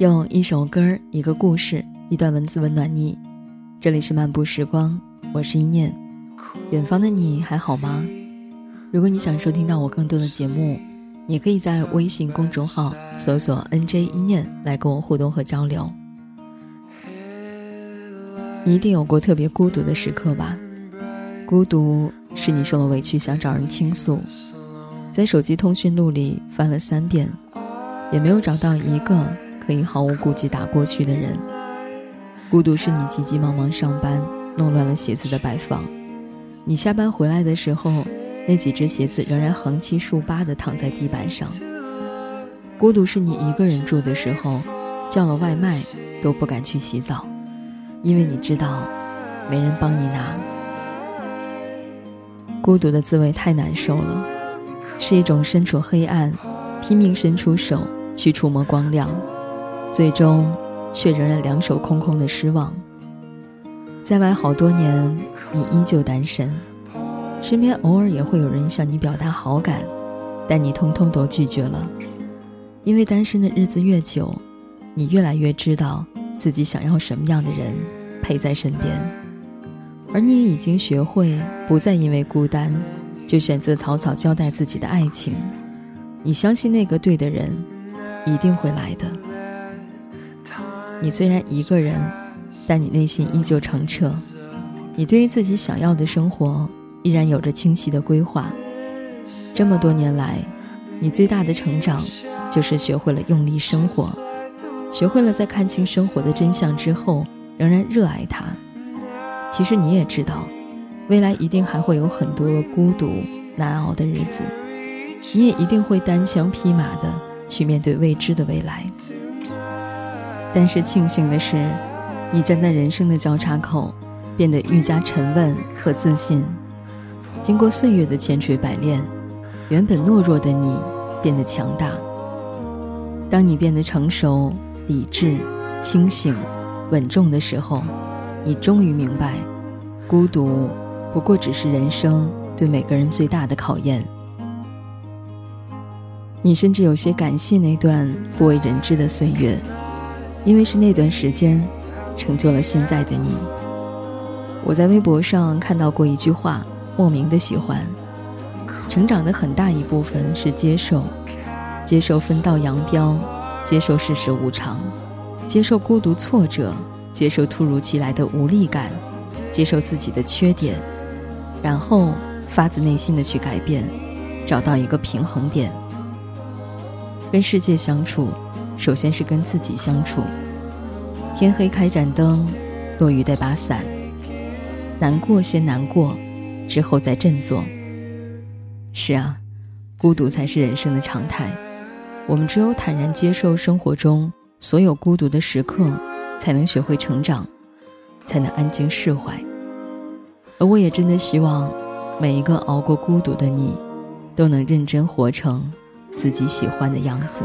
用一首歌、一个故事、一段文字温暖你。这里是漫步时光，我是一念。远方的你还好吗？如果你想收听到我更多的节目，你可以在微信公众号搜索 “nj 一念”来跟我互动和交流。你一定有过特别孤独的时刻吧？孤独是你受了委屈想找人倾诉，在手机通讯录里翻了三遍，也没有找到一个。可以毫无顾忌打过去的人，孤独是你急急忙忙上班，弄乱了鞋子的摆放；你下班回来的时候，那几只鞋子仍然横七竖八地躺在地板上。孤独是你一个人住的时候，叫了外卖都不敢去洗澡，因为你知道，没人帮你拿。孤独的滋味太难受了，是一种身处黑暗，拼命伸出手去触摸光亮。最终，却仍然两手空空的失望。在外好多年，你依旧单身，身边偶尔也会有人向你表达好感，但你通通都拒绝了。因为单身的日子越久，你越来越知道自己想要什么样的人陪在身边，而你也已经学会不再因为孤单就选择草草交代自己的爱情。你相信那个对的人一定会来的。你虽然一个人，但你内心依旧澄澈。你对于自己想要的生活依然有着清晰的规划。这么多年来，你最大的成长就是学会了用力生活，学会了在看清生活的真相之后仍然热爱它。其实你也知道，未来一定还会有很多孤独难熬的日子，你也一定会单枪匹马的去面对未知的未来。但是庆幸的是，你站在人生的交叉口，变得愈加沉稳和自信。经过岁月的千锤百炼，原本懦弱的你变得强大。当你变得成熟、理智、清醒、稳重的时候，你终于明白，孤独不过只是人生对每个人最大的考验。你甚至有些感谢那段不为人知的岁月。因为是那段时间，成就了现在的你。我在微博上看到过一句话，莫名的喜欢。成长的很大一部分是接受，接受分道扬镳，接受世事无常，接受孤独挫折，接受突如其来的无力感，接受自己的缺点，然后发自内心的去改变，找到一个平衡点。跟世界相处。首先是跟自己相处。天黑开盏灯，落雨带把伞。难过先难过，之后再振作。是啊，孤独才是人生的常态。我们只有坦然接受生活中所有孤独的时刻，才能学会成长，才能安静释怀。而我也真的希望，每一个熬过孤独的你，都能认真活成自己喜欢的样子。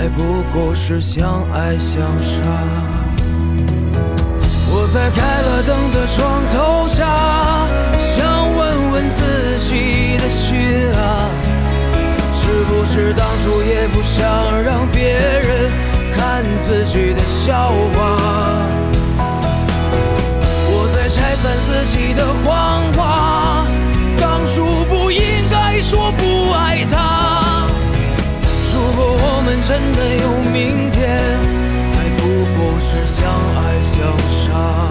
还不过是相爱相杀。我在开了灯的床头下，想问问自己的心啊，是不是当初也不想让别人看自己的笑话？我在拆散自己的谎话，当初不应该说不真的有明天，还不过是相爱相杀。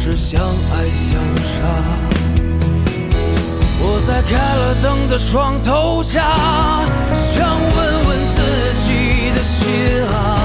是相爱相杀，我在开了灯的床头下，想问问自己的心啊，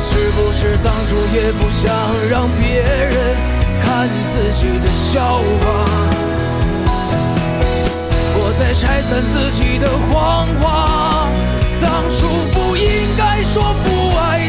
是不是当初也不想让别人看自己的笑话？我在拆散自己的谎话，当初不应该说不爱